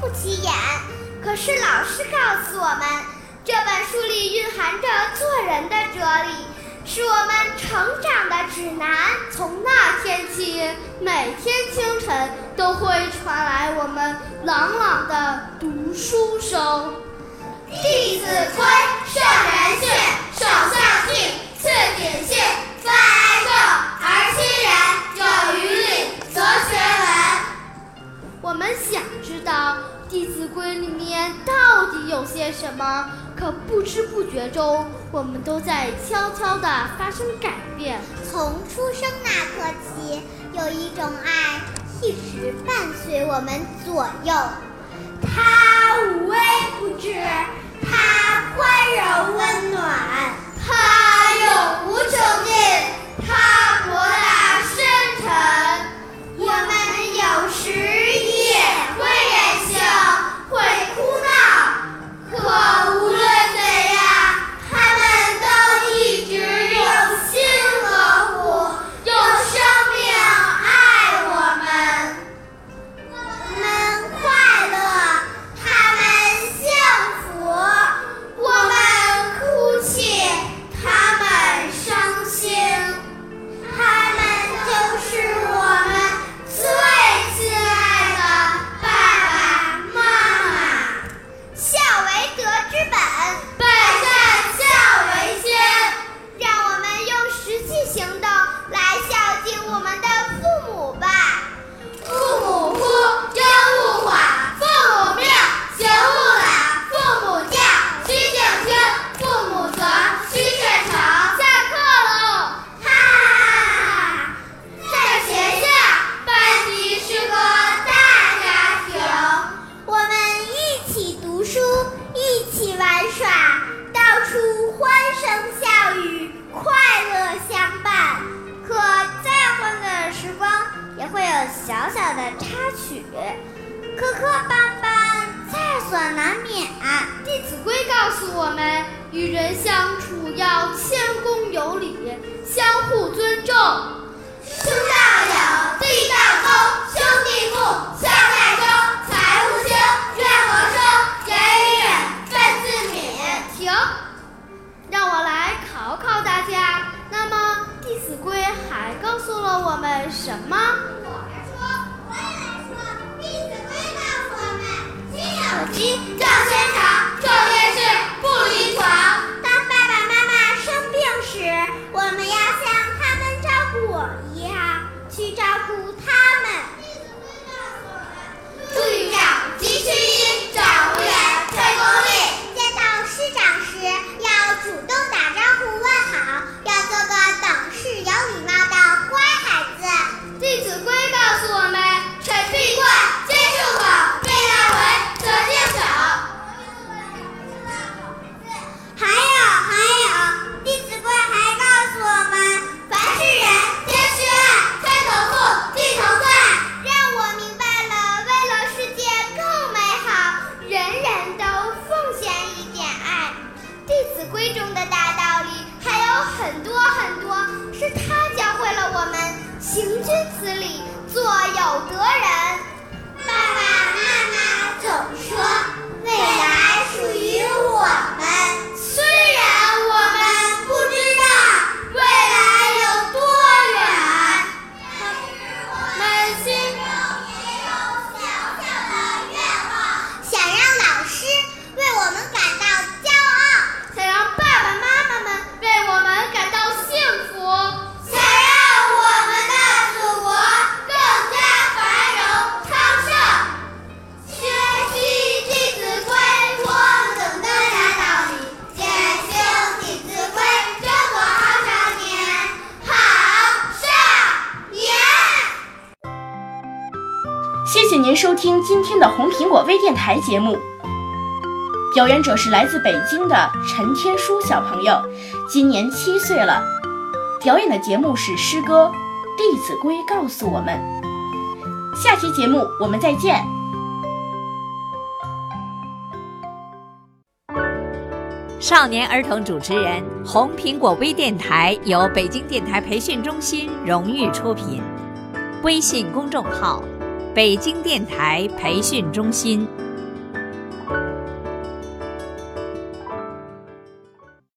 不起眼，可是老师告诉我们，这本书里蕴含着做人的哲理，是我们成长的指南。从那天起，每天清晨都会传来我们朗朗的读书声。《弟子规》圣人训，首孝悌，次谨信，弟子规》里面到底有些什么，可不知不觉中，我们都在悄悄地发生改变。从出生那刻起，有一种爱一直伴随我们左右。它无微不至，它宽容温暖，它永无穷尽，小小的插曲磕磕绊绊在所难免，《弟子规》告诉我们，与人相处要谦恭有礼，相互尊重。兄道友，弟道恭，兄弟睦，孝在中，财物兴，怨和生，言语忍，忿自泯。停，让我来考考大家。那么，《弟子规》还告诉了我们什么？去照顾他。行君子礼做有德人。谢谢您收听今天的红苹果微电台节目。表演者是来自北京的陈天舒小朋友，今年七岁了。表演的节目是诗歌《弟子规》，告诉我们。下期节目我们再见。少年儿童主持人，红苹果微电台由北京电台培训中心荣誉出品，微信公众号：北京电台培训中心。